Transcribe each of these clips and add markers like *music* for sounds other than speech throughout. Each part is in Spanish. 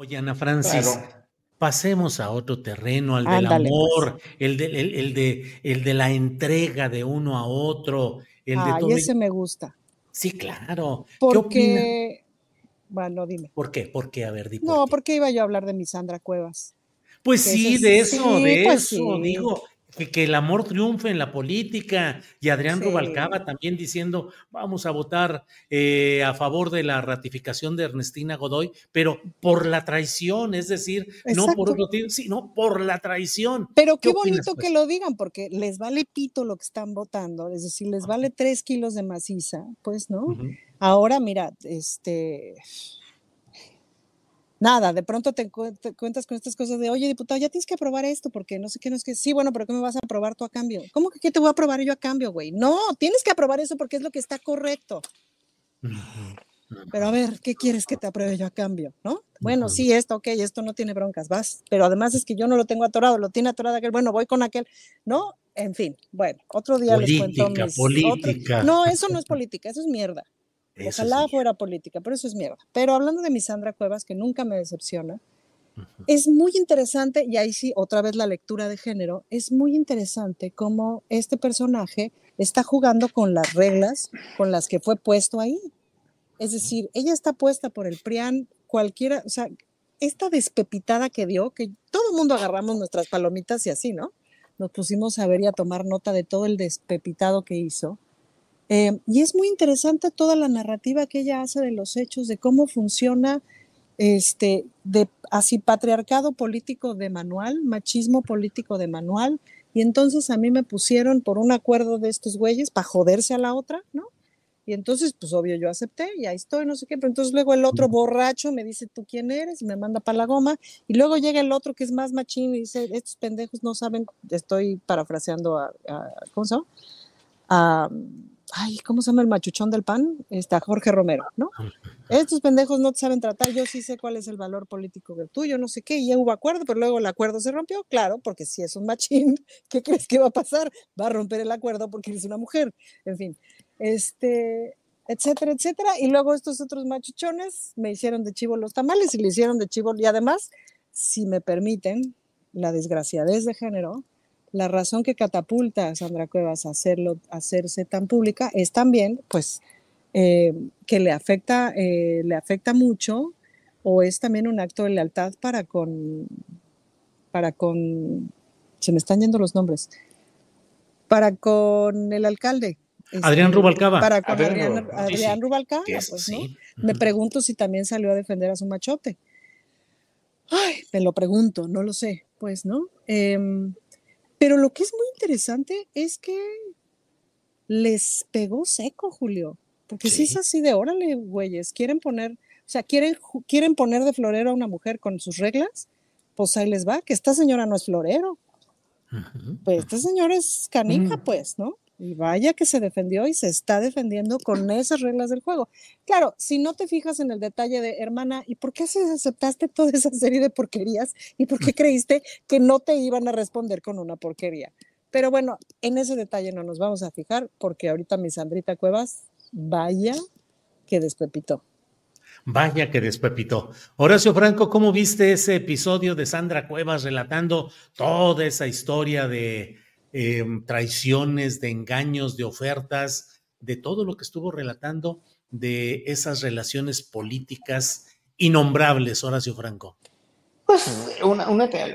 Oye, Ana Francis, pasemos a otro terreno, al del amor, el, de, el, de, el de la entrega de uno a otro. El Ay, de todo ese me gusta. Sí, claro. Porque, bueno, dime. ¿Por qué? ¿Por qué? A ver, di No, qué. porque iba yo a hablar de mi Sandra Cuevas. Pues sí, ese de sí, eso, de pues eso, sí. digo, que, que el amor triunfe en la política y Adrián Sí. Rubalcaba también diciendo vamos a votar eh, a favor de la ratificación de Ernestina Godoy, pero por la traición, es decir, no por otro motivo, sino por la traición. Pero qué, opinas, bonito pues? que lo digan, porque les vale pito lo que están votando, es decir, les vale tres kilos de maciza, pues, ¿no? Ahora, mira, este. Nada, de pronto te, cuentas con estas cosas de, oye, diputado, ya tienes que aprobar esto, porque no sé qué, no sé qué. Sí, bueno, pero ¿qué me vas a aprobar tú a cambio? ¿Cómo que qué te voy a aprobar yo a cambio, güey? No, tienes que aprobar eso porque es lo que está correcto. Pero a ver, ¿qué quieres que te apruebe yo a cambio? ¿No? Bueno, sí, esto, ok, esto no tiene broncas, vas. Pero además es que yo no lo tengo atorado, lo tiene atorado aquel, bueno, voy con aquel, ¿no? En fin, bueno, otro día les cuento Política, mis... otro- política. No, eso no es política, eso es mierda. Eso Ojalá sí. fuera política, pero eso es mierda. Pero hablando de mi Sandra Cuevas, que nunca me decepciona, es muy interesante, y ahí sí, otra vez la lectura de género, es muy interesante cómo este personaje está jugando con las reglas con las que fue puesto ahí. Es decir, ella está puesta por el PRIAN, cualquiera, o sea, esta despepitada que dio, que todo el mundo agarramos nuestras palomitas y así, ¿no? Nos pusimos a ver y a tomar nota de todo el despepitado que hizo. Eh, y es muy interesante toda la narrativa que ella hace de los hechos, de cómo funciona este, de así patriarcado político de manual, machismo político de manual. Y entonces a mí me pusieron por un acuerdo de estos güeyes para joderse a la otra, ¿no? Y entonces, pues obvio, yo acepté y ahí estoy, no sé qué, pero entonces luego el otro borracho me dice, ¿tú quién eres? Y me manda para la goma. Y luego llega el otro que es más machín y dice, estos pendejos no saben, estoy parafraseando a, a- ¿cómo se llama? A, ay, ¿cómo se llama el machuchón del pan? Está Jorge Romero, ¿no? Estos pendejos no te saben tratar, yo sí sé cuál es el valor político del tuyo, no sé qué, y ya hubo acuerdo, pero luego el acuerdo se rompió, claro, porque si es un machín, *laughs* ¿qué crees que va a pasar? Va a romper el acuerdo porque eres una mujer, en fin, este, etcétera, etcétera, y luego estos otros machuchones me hicieron de chivo los tamales y le hicieron de chivo, y además, si me permiten, la desgraciadez de género, la razón que catapulta a Sandra Cuevas a hacerlo, a hacerse tan pública es también, pues, eh, que le afecta, eh, le afecta mucho o es también un acto de lealtad para con, para con, se me están yendo los nombres, para con el alcalde. Adrián este, Rubalcaba. Para con Adrián, Rubalcaba, pues, ¿no? Me pregunto si también salió a defender a su machote. Ay, me lo pregunto, no lo sé, pues, ¿no? Em, pero lo que es muy interesante es que les pegó seco, Julio. Porque si es así de, órale, güeyes, quieren poner, o sea, quieren, quieren poner de florero a una mujer con sus reglas, pues ahí les va, que esta señora no es florero. Pues esta señora es canija, mm. pues, ¿no? Y vaya que se defendió y se está defendiendo con esas reglas del juego. Claro, si no te fijas en el detalle de, hermana, ¿y por qué aceptaste toda esa serie de porquerías? ¿Y por qué creíste que no te iban a responder con una porquería? Pero bueno, en ese detalle no nos vamos a fijar porque ahorita mi Sandrita Cuevas, vaya que despepitó. Vaya que despepitó. Horacio Franco, ¿cómo viste ese episodio de Sandra Cuevas relatando toda esa historia de Em, traiciones, de engaños, de ofertas, de todo lo que estuvo relatando de esas relaciones políticas innombrables, Horacio Franco. Pues una,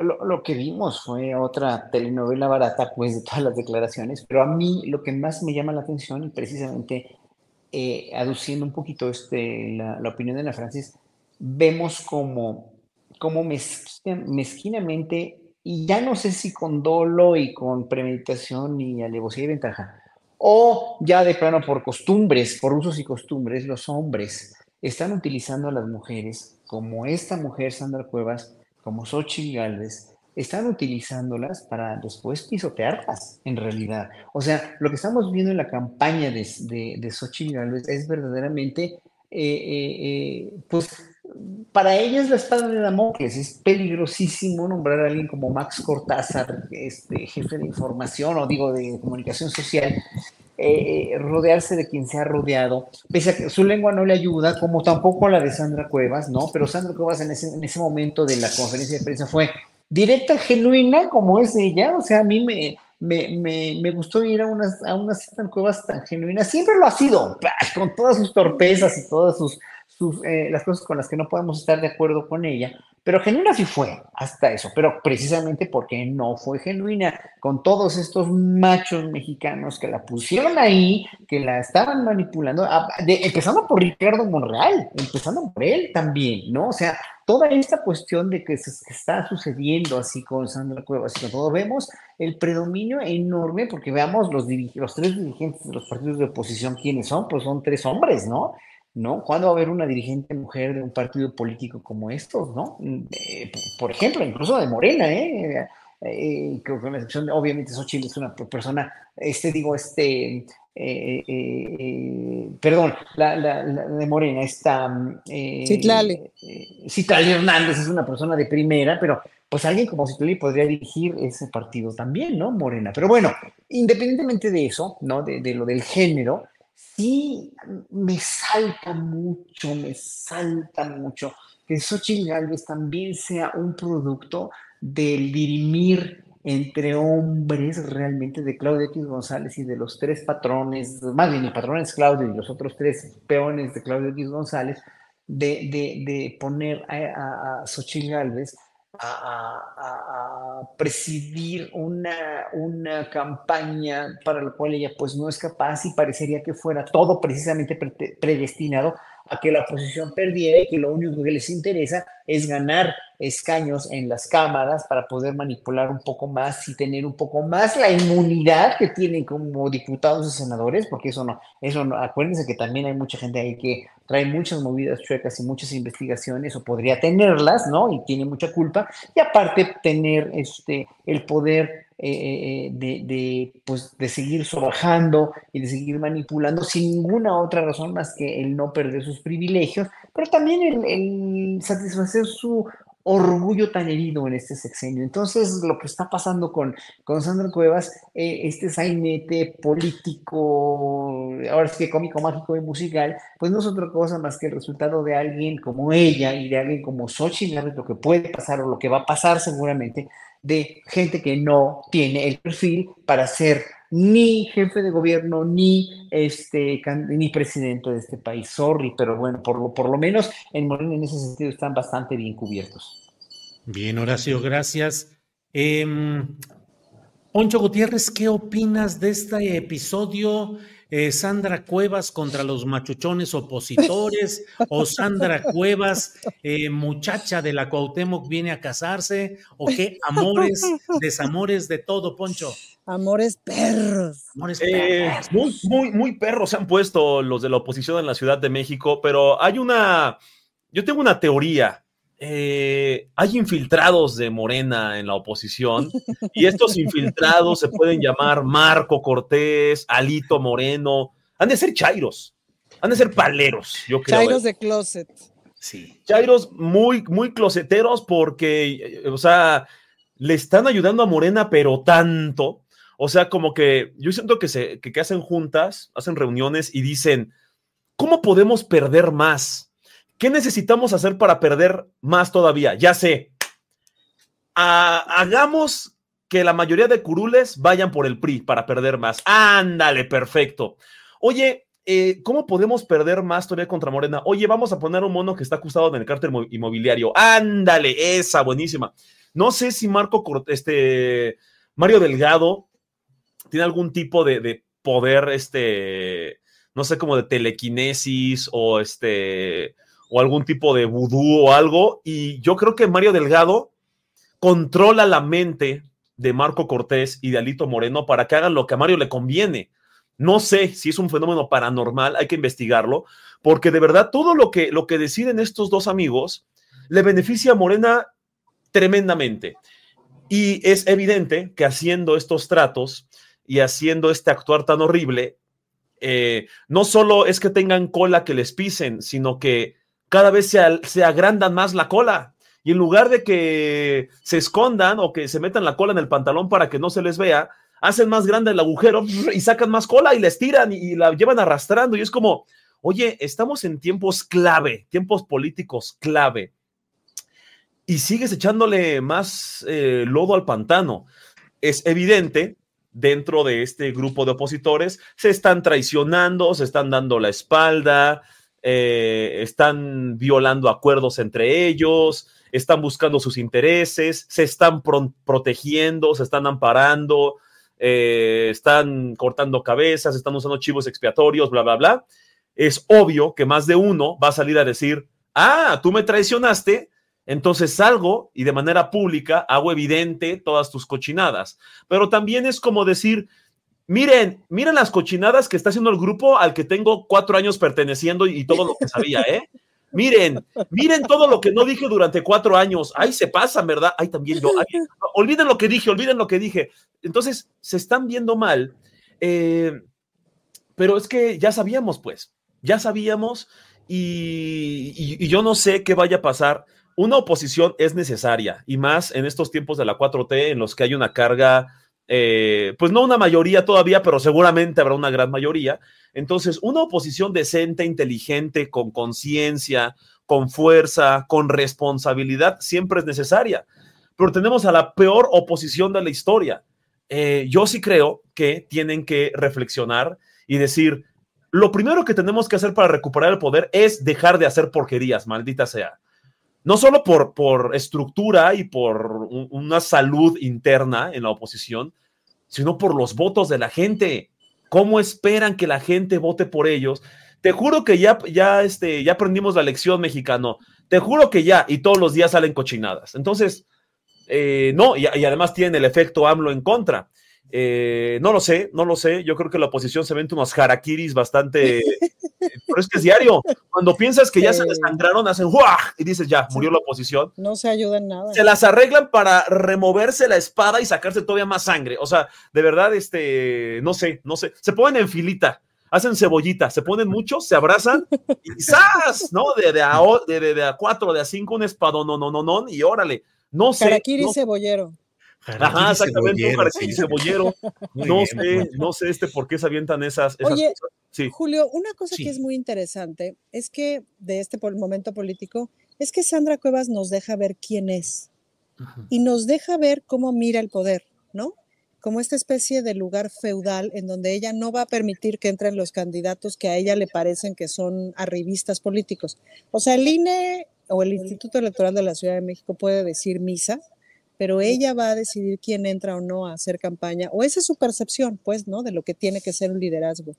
lo, que vimos fue otra telenovela barata, pues, de todas las declaraciones, pero a mí lo que más me llama la atención, y precisamente eh, aduciendo un poquito este, la, opinión de la Francis, vemos como, como mezquinamente y ya no sé si con dolo y con premeditación y alevosía y ventaja, o ya de plano por costumbres, por usos y costumbres, los hombres están utilizando a las mujeres, como esta mujer Sandra Cuevas, como Xochitl Galvez, están utilizándolas para después pisotearlas, en realidad. O sea, lo que estamos viendo en la campaña de, de, de es verdaderamente, eh, eh, eh, pues, para ella es la espada de Damocles, es peligrosísimo nombrar a alguien como Max Cortázar, este, jefe de información o digo de comunicación social, eh, rodearse de quien se ha rodeado, pese a que su lengua no le ayuda, como tampoco la de Sandra Cuevas, ¿no? Pero Sandra Cuevas en ese, en ese momento de la conferencia de prensa fue directa, genuina, como es ella, o sea, a mí me, me, me, gustó ir a unas, a unas Sandra Cuevas tan genuinas, siempre lo ha sido, con todas sus torpezas y todas sus eh, las cosas con las que no podemos estar de acuerdo con ella, pero genuina sí fue hasta eso, pero precisamente porque no fue genuina con todos estos machos mexicanos que la pusieron ahí, que la estaban manipulando, empezando por Ricardo Monreal, empezando por él también, ¿no? O sea, toda esta cuestión de que, se, está sucediendo así con Sandra Cuevas y con todo, vemos el predominio enorme, porque veamos los, los tres dirigentes de los partidos de oposición, ¿quiénes son? Pues son tres hombres, ¿no? ¿No? ¿Cuándo va a haber una dirigente mujer de un partido político como estos, ¿no? Eh, por ejemplo, incluso de Morena, ¿eh? eh con la excepción de, obviamente, Xochitl es una persona, este, digo, este, eh, perdón, la, de Morena, esta... Citlali. Citlali Hernández es una persona de primera, pero pues alguien como Citlali podría dirigir ese partido también, ¿no? Morena. Pero bueno, independientemente de eso, ¿no? De, de lo del género, sí me salta mucho, me salta mucho que Xochitl Galvez también sea un producto del dirimir entre hombres realmente de Claudio X González y de los tres patrones, más bien el patrón es Claudio y los otros tres peones de Claudio X González, de, de, poner a, a Galvez a, presidir una, una campaña para la cual ella pues no es capaz y parecería que fuera todo precisamente predestinado a que la oposición perdiera y que lo único que les interesa es ganar escaños en las cámaras para poder manipular un poco más y tener un poco más la inmunidad que tienen como diputados y senadores, porque eso no, eso no, acuérdense que también hay mucha gente ahí que trae muchas movidas chuecas y muchas investigaciones, o podría tenerlas, ¿no? Y tiene mucha culpa, y aparte tener este, el poder eh, de, de, pues, de seguir sobajando y de seguir manipulando sin ninguna otra razón más que el no perder sus privilegios, pero también el satisfacer su orgullo tan herido en este sexenio. Entonces, lo que está pasando con, con Sandra Cuevas, eh, este sainete político, ahora sí que cómico, mágico y musical, pues no es otra cosa más que el resultado de alguien como ella y de alguien como Xochitl, lo que puede pasar o lo que va a pasar seguramente, de gente que no tiene el perfil para ser ni jefe de gobierno, ni, este, ni presidente de este país. Sorry, pero bueno, por lo, por lo menos en Morena en ese sentido están bastante bien cubiertos. Bien, Horacio, gracias. Poncho Gutiérrez, ¿qué opinas de este episodio? Eh, Sandra Cuevas contra los machuchones opositores, o Sandra Cuevas, eh, muchacha de la Cuauhtémoc, viene a casarse, o qué amores, desamores de todo, Poncho. Amores perros. Amores eh, perros. muy, muy, muy perros se han puesto los de la oposición en la Ciudad de México, pero hay una, yo tengo una teoría. Eh, hay infiltrados de Morena en la oposición y estos infiltrados se pueden llamar Marco Cortés, Alito Moreno, han de ser chairos, han de ser paleros, yo creo. Chairos de closet. Sí. Chairos muy, muy closeteros porque, o sea, le están ayudando a Morena, pero tanto. O sea, como que yo siento que, se, que hacen juntas, hacen reuniones y dicen, ¿cómo podemos perder más? ¿Qué necesitamos hacer para perder más todavía? Ya sé. hagamos que la mayoría de curules vayan por el PRI para perder más. Ándale, perfecto. Oye, eh, ¿cómo podemos perder más todavía contra Morena? Oye, vamos a poner un mono que está acusado en el cártel inmobiliario. Ándale, esa, buenísima. No sé si Marco, este, Mario Delgado tiene algún tipo de, de poder, este, no sé, como de telequinesis o este, o algún tipo de vudú o algo. Y yo creo que Mario Delgado controla la mente de Marco Cortés y de Alito Moreno para que hagan lo que a Mario le conviene. No sé si es un fenómeno paranormal, hay que investigarlo, porque de verdad todo lo que, lo que deciden estos dos amigos le beneficia a Morena tremendamente. Y es evidente que haciendo estos tratos y haciendo este actuar tan horrible, eh, no solo es que tengan cola que les pisen, sino que cada vez se, agrandan más la cola. Y en lugar de que se escondan o que se metan la cola en el pantalón para que no se les vea, hacen más grande el agujero y sacan más cola y la estiran y, la llevan arrastrando. Y es como, oye, estamos en tiempos clave, tiempos políticos clave. Y sigues echándole más eh, lodo al pantano. Es evidente dentro de este grupo de opositores, se están traicionando, se están dando la espalda, eh, están violando acuerdos entre ellos, están buscando sus intereses, se están protegiendo, se están amparando, eh, están cortando cabezas, están usando chivos expiatorios, bla, bla, bla. Es obvio que más de uno va a salir a decir, ah, tú me traicionaste, entonces salgo y de manera pública hago evidente todas tus cochinadas. Pero también es como decir, Miren, miren las cochinadas que está haciendo el grupo al que tengo cuatro años perteneciendo y todo lo que sabía, ¿eh? Miren, miren todo lo que no dije durante cuatro años. Ay, se pasa, ¿verdad? Ay, también yo. olviden lo que dije, olviden lo que dije. Entonces, se están viendo mal. Eh, pero es que ya sabíamos, pues, ya sabíamos y, y yo no sé qué vaya a pasar. Una oposición es necesaria y más en estos tiempos de la 4T en los que hay una carga eh, pues no una mayoría todavía, pero seguramente habrá una gran mayoría. Entonces, una oposición decente, inteligente, con conciencia, con fuerza, con responsabilidad, siempre es necesaria. Pero tenemos a la peor oposición de la historia. Eh, yo sí creo que tienen que reflexionar y decir, lo primero que tenemos que hacer para recuperar el poder es dejar de hacer porquerías, maldita sea no solo por, por estructura y por una salud interna en la oposición, sino por los votos de la gente. ¿Cómo esperan que la gente vote por ellos? Te juro que ya, ya, este, ya aprendimos la lección mexicano. Te juro que ya, y todos los días salen cochinadas. Entonces, eh, no, y, además tienen el efecto AMLO en contra. Eh, no lo sé, no lo sé. Yo creo que la oposición se vende unos harakiris bastante *laughs* pero es que es diario. Cuando piensas que ya se desangraron, hacen ¡guau! y dices ya, murió la oposición. No se ayuda en nada. Se las arreglan para removerse la espada y sacarse todavía más sangre. O sea, de verdad, este, no sé, no sé. Se ponen en filita, hacen cebollita, se ponen muchos, se abrazan y ¡zas! ¿No? De, de, a, de, de, a cuatro, de a cinco, un espadón, no, no, no, no, y órale. No sé. Karakiri cebollero. Ajá, exactamente, un cebollero. *laughs* no sé, no sé este por qué se avientan esas, Oye, Julio, una cosa que es muy interesante es que de este momento político es que Sandra Cuevas nos deja ver quién es. y nos deja ver cómo mira el poder, ¿no? Como esta especie de lugar feudal en donde ella no va a permitir que entren los candidatos que a ella le parecen que son arribistas políticos. O sea, el INE o el Instituto Electoral de la Ciudad de México puede decir misa, pero ella va a decidir quién entra o no a hacer campaña, o esa es su percepción, pues, ¿no? De lo que tiene que ser un liderazgo.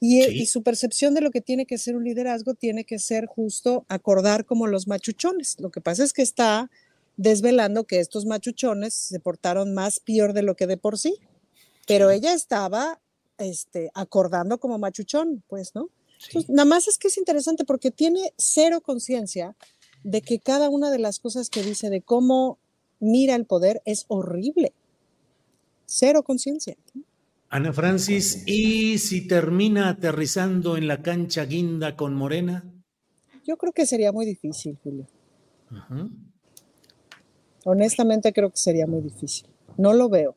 y, y, su percepción de lo que tiene que ser un liderazgo tiene que ser justo acordar como los machuchones. Lo que pasa es que está desvelando que estos machuchones se portaron más peor de lo que de por sí, pero ella estaba este, acordando como machuchón, pues, ¿no? nada más es que es interesante porque tiene cero conciencia de que cada una de las cosas que dice de cómo mira el poder es horrible. Cero conciencia. Ana Francis, ¿y si termina aterrizando en la cancha guinda con Morena? Yo creo que sería muy difícil, Julio. Honestamente creo que sería muy difícil. No lo veo.